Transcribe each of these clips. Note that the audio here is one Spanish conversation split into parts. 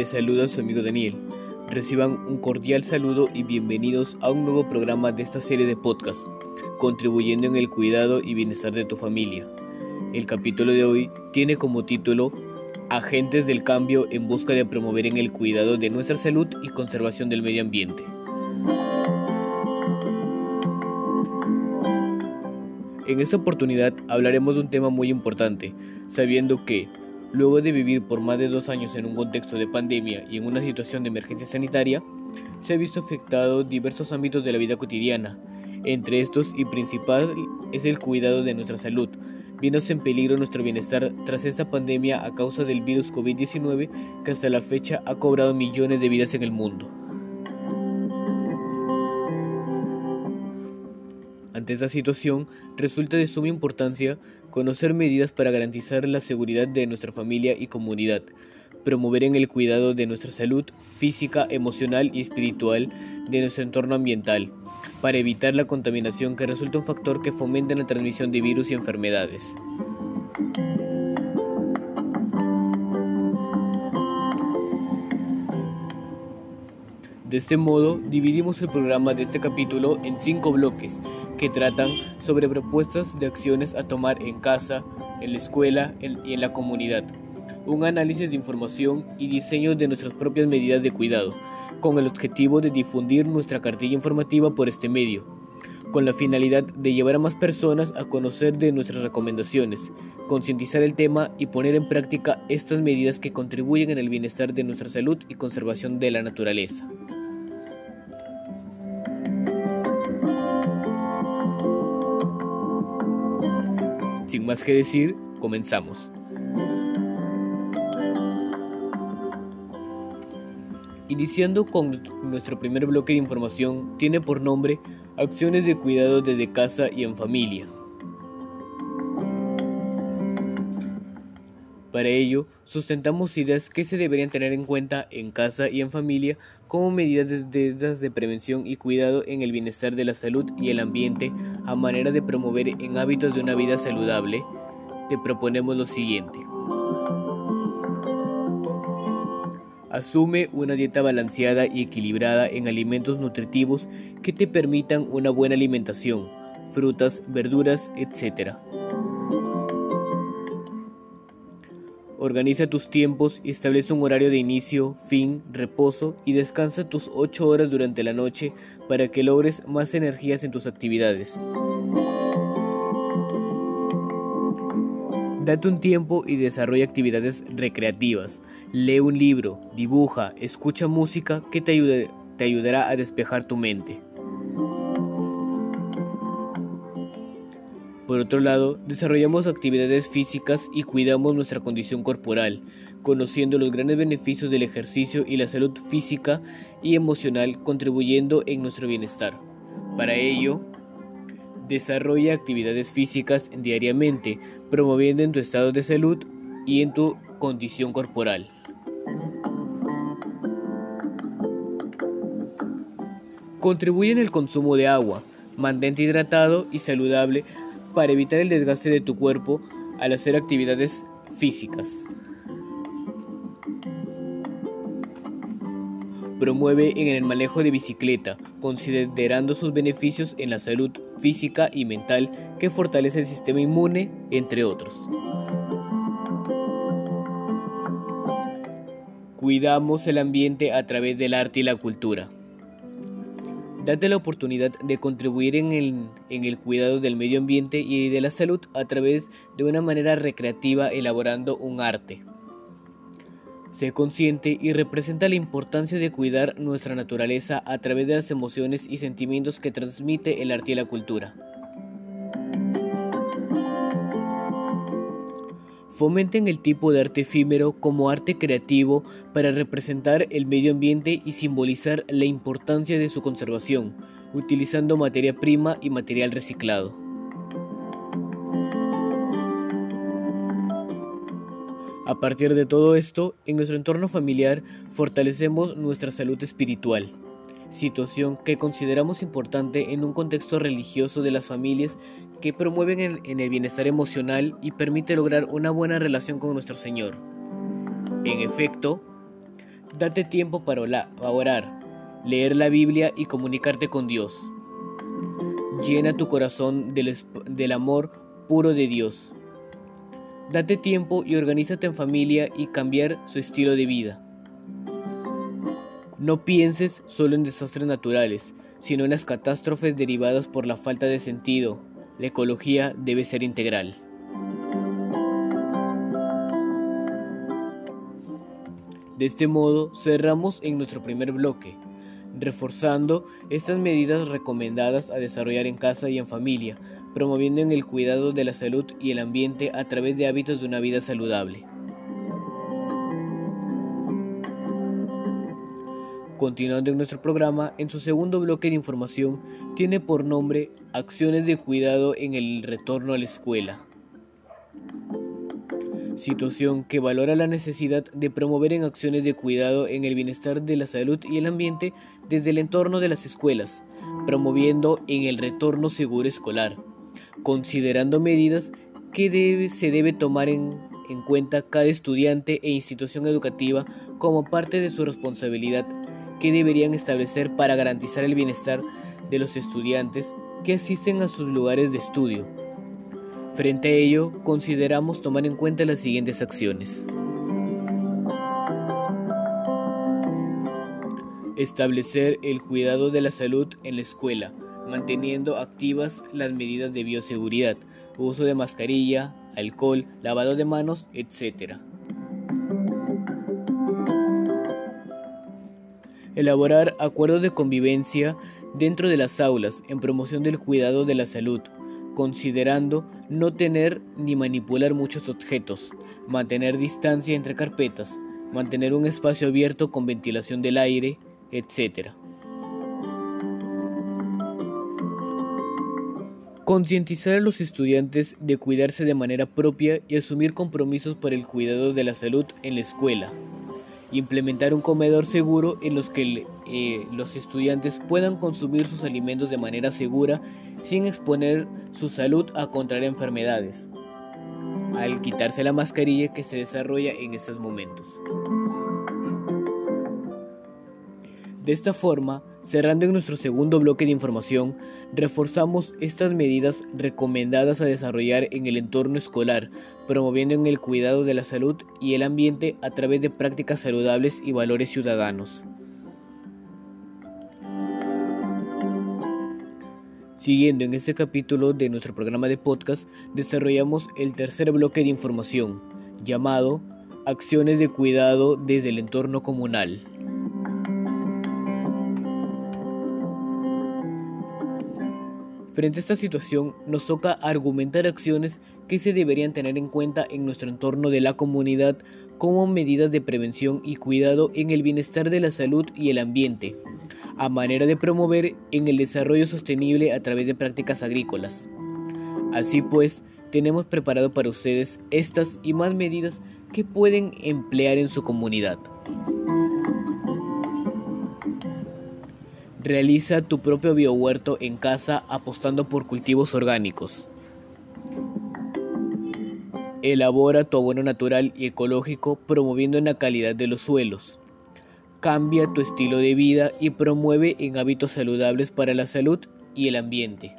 Les saluda su amigo Daniel. Reciban un cordial saludo y bienvenidos a un nuevo programa de esta serie de podcast, contribuyendo en el cuidado y bienestar de tu familia. El capítulo de hoy tiene como título Agentes del cambio en busca de promover en el cuidado de nuestra salud y conservación del medio ambiente. En esta oportunidad hablaremos de un tema muy importante, sabiendo que Luego de vivir por más de dos años en un contexto de pandemia y en una situación de emergencia sanitaria, se ha visto afectado diversos ámbitos de la vida cotidiana. Entre estos y principal es el cuidado de nuestra salud, viéndose en peligro nuestro bienestar tras esta pandemia a causa del virus COVID-19 que hasta la fecha ha cobrado millones de vidas en el mundo. Ante esta situación, resulta de suma importancia conocer medidas para garantizar la seguridad de nuestra familia y comunidad, promover en el cuidado de nuestra salud física, emocional y espiritual de nuestro entorno ambiental, para evitar la contaminación que resulta un factor que fomenta la transmisión de virus y enfermedades. De este modo, dividimos el programa de este capítulo en cinco bloques que tratan sobre propuestas de acciones a tomar en casa, en la escuela y en la comunidad, un análisis de información y diseño de nuestras propias medidas de cuidado, con el objetivo de difundir nuestra cartilla informativa por este medio, con la finalidad de llevar a más personas a conocer de nuestras recomendaciones, concientizar el tema y poner en práctica estas medidas que contribuyen en el bienestar de nuestra salud y conservación de la naturaleza. Sin más que decir, comenzamos. Iniciando con nuestro primer bloque de información, tiene por nombre Acciones de cuidado desde casa y en familia. Para ello, sustentamos ideas que se deberían tener en cuenta en casa y en familia como medidas de, de, prevención y cuidado en el bienestar de la salud y el ambiente a manera de promover en hábitos de una vida saludable. Te proponemos lo siguiente. Asume una dieta balanceada y equilibrada en alimentos nutritivos que te permitan una buena alimentación, frutas, verduras, etc. Organiza tus tiempos, establece un horario de inicio, fin, reposo y descansa tus 8 horas durante la noche para que logres más energías en tus actividades. Date un tiempo y desarrolla actividades recreativas. Lee un libro, dibuja, escucha música que te, te ayudará a despejar tu mente. Por otro lado, desarrollamos actividades físicas y cuidamos nuestra condición corporal, conociendo los grandes beneficios del ejercicio y la salud física y emocional contribuyendo en nuestro bienestar. Para ello, desarrolla actividades físicas diariamente, promoviendo en tu estado de salud y en tu condición corporal. Contribuye en el consumo de agua, mantente hidratado y saludable para evitar el desgaste de tu cuerpo al hacer actividades físicas. Promueve en el manejo de bicicleta, considerando sus beneficios en la salud física y mental que fortalece el sistema inmune, entre otros. Cuidamos el ambiente a través del arte y la cultura. Date la oportunidad de contribuir en el, cuidado del medio ambiente y de la salud a través de una manera recreativa elaborando un arte. Sé consciente y representa la importancia de cuidar nuestra naturaleza a través de las emociones y sentimientos que transmite el arte y la cultura. Fomenten el tipo de arte efímero como arte creativo para representar el medio ambiente y simbolizar la importancia de su conservación, utilizando materia prima y material reciclado. A partir de todo esto, en nuestro entorno familiar fortalecemos nuestra salud espiritual situación que consideramos importante en un contexto religioso de las familias que promueven en, el bienestar emocional y permite lograr una buena relación con nuestro Señor. En efecto, Date tiempo para orar, leer la Biblia y comunicarte con Dios. Llena tu corazón del, del amor puro de Dios. Date tiempo y organízate en familia y cambiar su estilo de vida. No pienses solo en desastres naturales, sino en las catástrofes derivadas por la falta de sentido. La ecología debe ser integral. De este modo, cerramos en nuestro primer bloque, reforzando estas medidas recomendadas a desarrollar en casa y en familia promoviendo en el cuidado de la salud y el ambiente a través de hábitos de una vida saludable. Continuando en nuestro programa, en su segundo bloque de información tiene por nombre Acciones de cuidado en el retorno a la escuela. Situación que valora la necesidad de promover en acciones de cuidado en el bienestar de la salud y el ambiente desde el entorno de las escuelas, promoviendo en el retorno seguro escolar, considerando medidas que se debe tomar en, en cuenta cada estudiante e institución educativa como parte de su responsabilidad que deberían establecer para garantizar el bienestar de los estudiantes que asisten a sus lugares de estudio. Frente a ello, consideramos tomar en cuenta las siguientes acciones. Establecer el cuidado de la salud en la escuela, manteniendo activas las medidas de bioseguridad, uso de mascarilla, alcohol, lavado de manos, etc. Elaborar acuerdos de convivencia dentro de las aulas en promoción del cuidado de la salud, considerando no tener ni manipular muchos objetos, mantener distancia entre carpetas, mantener un espacio abierto con ventilación del aire, etc. Concientizar a los estudiantes de cuidarse de manera propia y asumir compromisos para el cuidado de la salud en la escuela. Implementar un comedor seguro en los que eh, los estudiantes puedan consumir sus alimentos de manera segura sin exponer su salud a contraer enfermedades. Al quitarse la mascarilla que se desarrolla en estos momentos. De esta forma, cerrando en nuestro segundo bloque de información, reforzamos estas medidas recomendadas a desarrollar en el entorno escolar, promoviendo en el cuidado de la salud y el ambiente a través de prácticas saludables y valores ciudadanos. Siguiendo en este capítulo de nuestro programa de podcast, desarrollamos el tercer bloque de información, llamado Acciones de cuidado desde el entorno comunal. Frente a esta situación, nos toca argumentar acciones que se deberían tener en cuenta en nuestro entorno de la comunidad como medidas de prevención y cuidado en el bienestar de la salud y el ambiente, a manera de promover en el desarrollo sostenible a través de prácticas agrícolas. Así pues, tenemos preparado para ustedes estas y más medidas que pueden emplear en su comunidad. Realiza tu propio biohuerto en casa apostando por cultivos orgánicos. Elabora tu abono natural y ecológico promoviendo la calidad de los suelos. Cambia tu estilo de vida y promueve en hábitos saludables para la salud y el ambiente.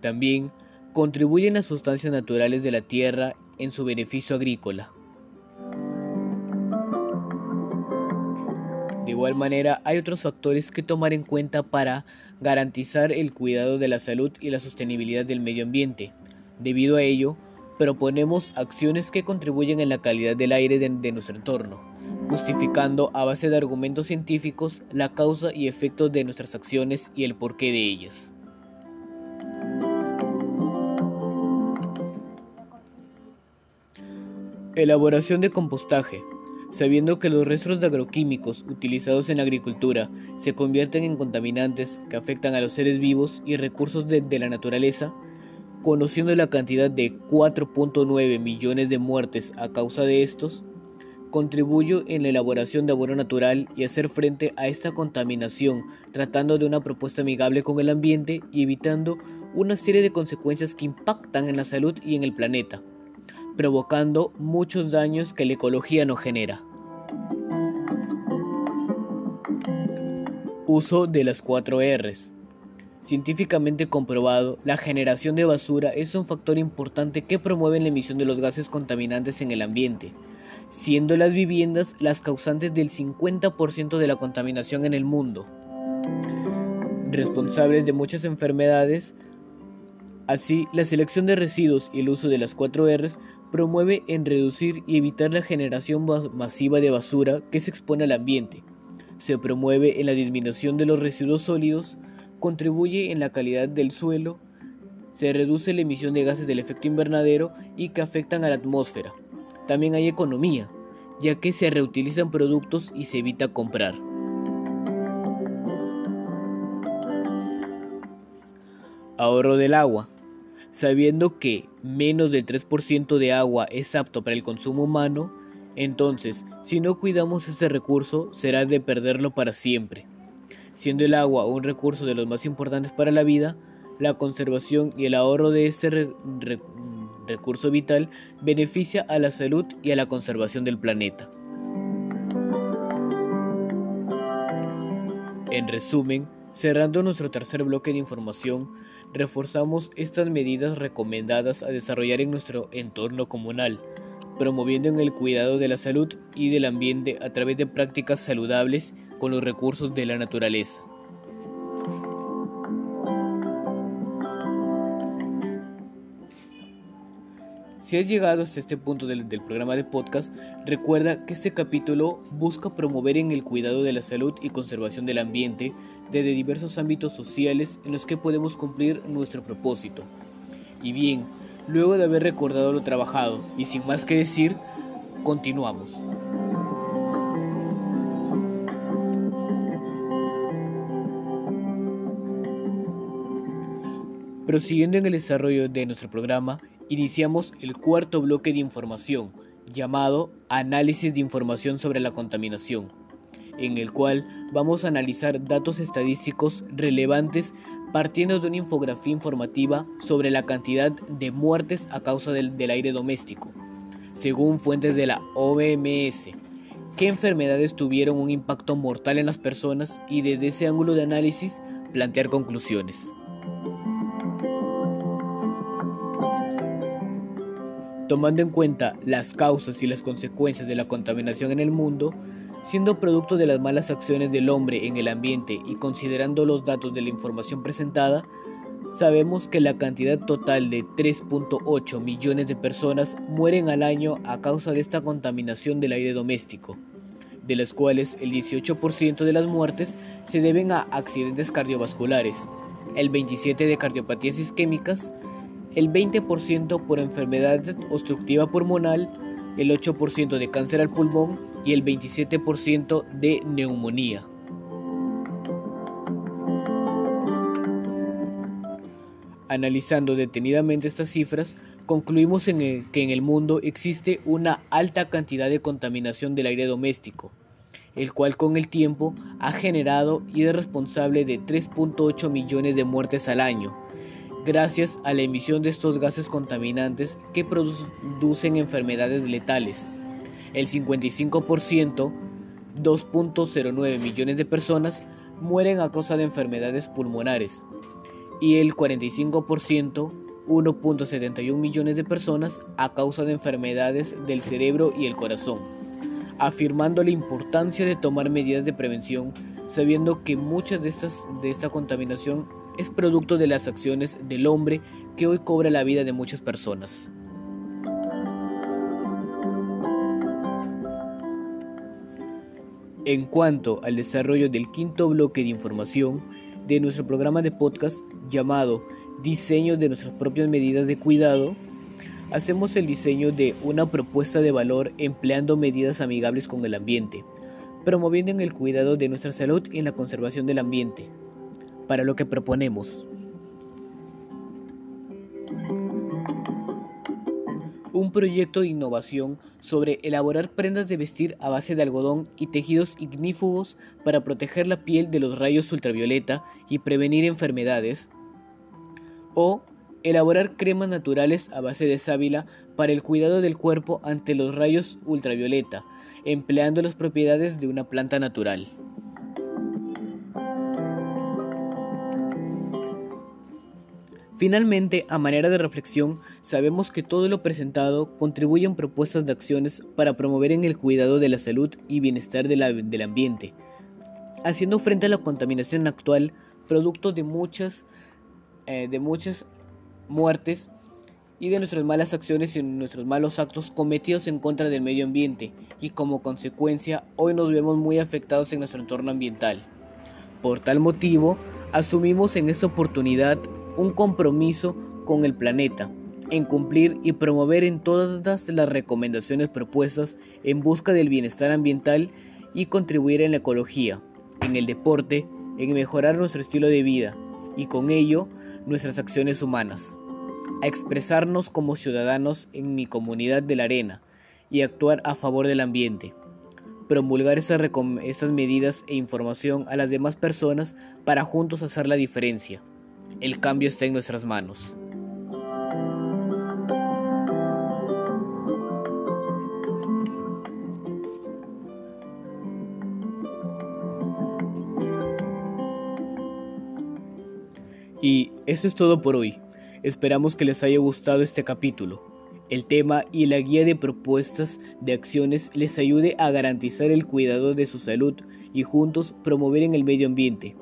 También contribuyen las sustancias naturales de la tierra en su beneficio agrícola. Igual manera, hay otros factores que tomar en cuenta para garantizar el cuidado de la salud y la sostenibilidad del medio ambiente. Debido a ello, proponemos acciones que contribuyen en la calidad del aire de, nuestro entorno, justificando a base de argumentos científicos la causa y efectos de nuestras acciones y el porqué de ellas. Elaboración de compostaje sabiendo que los restos de agroquímicos utilizados en la agricultura se convierten en contaminantes que afectan a los seres vivos y recursos de, la naturaleza, conociendo la cantidad de 4.9 millones de muertes a causa de estos, contribuyo en la elaboración de abono natural y hacer frente a esta contaminación, tratando de una propuesta amigable con el ambiente y evitando una serie de consecuencias que impactan en la salud y en el planeta provocando muchos daños que la ecología no genera. Uso de las 4 Rs. Científicamente comprobado, la generación de basura es un factor importante que promueve la emisión de los gases contaminantes en el ambiente, siendo las viviendas las causantes del 50% de la contaminación en el mundo, responsables de muchas enfermedades. Así, la selección de residuos y el uso de las 4 Rs promueve en reducir y evitar la generación masiva de basura que se expone al ambiente. Se promueve en la disminución de los residuos sólidos, contribuye en la calidad del suelo, se reduce la emisión de gases del efecto invernadero y que afectan a la atmósfera. También hay economía, ya que se reutilizan productos y se evita comprar. Ahorro del agua. Sabiendo que menos del 3% de agua es apto para el consumo humano, entonces, si no cuidamos este recurso, será de perderlo para siempre. Siendo el agua un recurso de los más importantes para la vida, la conservación y el ahorro de este recurso vital beneficia a la salud y a la conservación del planeta. En resumen, cerrando nuestro tercer bloque de información, reforzamos estas medidas recomendadas a desarrollar en nuestro entorno comunal, promoviendo en el cuidado de la salud y del ambiente a través de prácticas saludables con los recursos de la naturaleza. Si has llegado hasta este punto del, programa de podcast, recuerda que este capítulo busca promover en el cuidado de la salud y conservación del ambiente desde diversos ámbitos sociales en los que podemos cumplir nuestro propósito. Y bien, luego de haber recordado lo trabajado y sin más que decir, continuamos. Prosiguiendo en el desarrollo de nuestro programa, iniciamos el cuarto bloque de información, llamado Análisis de información sobre la contaminación, en el cual vamos a analizar datos estadísticos relevantes partiendo de una infografía informativa sobre la cantidad de muertes a causa del, aire doméstico, según fuentes de la OMS, qué enfermedades tuvieron un impacto mortal en las personas y desde ese ángulo de análisis plantear conclusiones. tomando en cuenta las causas y las consecuencias de la contaminación en el mundo, siendo producto de las malas acciones del hombre en el ambiente y considerando los datos de la información presentada, sabemos que la cantidad total de 3.8 millones de personas mueren al año a causa de esta contaminación del aire doméstico, de las cuales el 18% de las muertes se deben a accidentes cardiovasculares, el 27% de cardiopatías isquémicas, el 20% por enfermedad obstructiva pulmonar, el 8% de cáncer al pulmón y el 27% de neumonía. Analizando detenidamente estas cifras, concluimos en que en el mundo existe una alta cantidad de contaminación del aire doméstico, el cual con el tiempo ha generado y es responsable de 3.8 millones de muertes al año, gracias a la emisión de estos gases contaminantes que producen enfermedades letales. El 55%, 2.09 millones de personas, mueren a causa de enfermedades pulmonares y el 45%, 1.71 millones de personas, a causa de enfermedades del cerebro y el corazón, afirmando la importancia de tomar medidas de prevención sabiendo que muchas de, estas, de esta contaminación es producto de las acciones del hombre que hoy cobra la vida de muchas personas. En cuanto al desarrollo del quinto bloque de información de nuestro programa de podcast llamado Diseño de nuestras propias medidas de cuidado, hacemos el diseño de una propuesta de valor empleando medidas amigables con el ambiente, promoviendo en el cuidado de nuestra salud y en la conservación del ambiente, para lo que proponemos. Un proyecto de innovación sobre elaborar prendas de vestir a base de algodón y tejidos ignífugos para proteger la piel de los rayos ultravioleta y prevenir enfermedades. O Elaborar cremas naturales a base de sábila para el cuidado del cuerpo ante los rayos ultravioleta, empleando las propiedades de una planta natural. Finalmente, a manera de reflexión, sabemos que todo lo presentado contribuye en propuestas de acciones para promover en el cuidado de la salud y bienestar del ambiente, haciendo frente a la contaminación actual, producto de muchas, eh, de muchas muertes y de nuestras malas acciones y nuestros malos actos cometidos en contra del medio ambiente, y como consecuencia hoy nos vemos muy afectados en nuestro entorno ambiental. Por tal motivo, asumimos en esta oportunidad un compromiso con el planeta, en cumplir y promover en todas las recomendaciones propuestas en busca del bienestar ambiental y contribuir en la ecología, en el deporte, en mejorar nuestro estilo de vida y con ello nuestras acciones humanas, a expresarnos como ciudadanos en mi comunidad de la arena y actuar a favor del ambiente promulgar esas, esas medidas e información a las demás personas para juntos hacer la diferencia. El cambio está en nuestras manos. Y eso es todo por hoy. Esperamos que les haya gustado este capítulo. El tema y la guía de propuestas de acciones les ayude a garantizar el cuidado de su salud y juntos promover en el medio ambiente.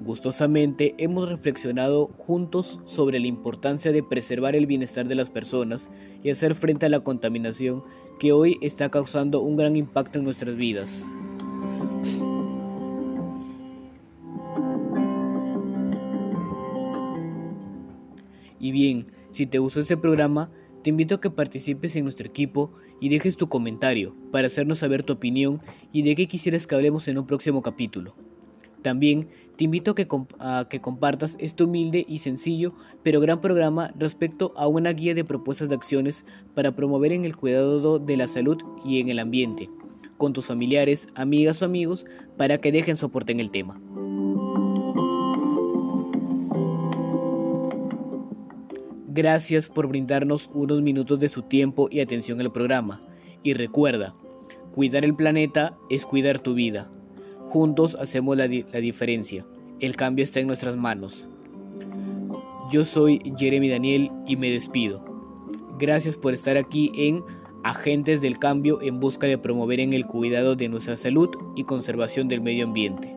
Gustosamente hemos reflexionado juntos sobre la importancia de preservar el bienestar de las personas y hacer frente a la contaminación que hoy está causando un gran impacto en nuestras vidas. Y bien, si te gustó este programa, te invito a que participes en nuestro equipo y dejes tu comentario para hacernos saber tu opinión y de qué quisieras que hablemos en un próximo capítulo. También te invito a que, compartas este humilde y sencillo pero gran programa respecto a una guía de propuestas de acciones para promover en el cuidado de la salud y en el ambiente, con tus familiares, amigas o amigos, para que dejen soporte en el tema. Gracias por brindarnos unos minutos de su tiempo y atención al programa. Y recuerda, cuidar el planeta es cuidar tu vida. Juntos hacemos la, diferencia. El cambio está en nuestras manos. Yo soy Jeremy Daniel y me despido. Gracias por estar aquí en Agentes del Cambio en busca de promover el cuidado de nuestra salud y conservación del medio ambiente.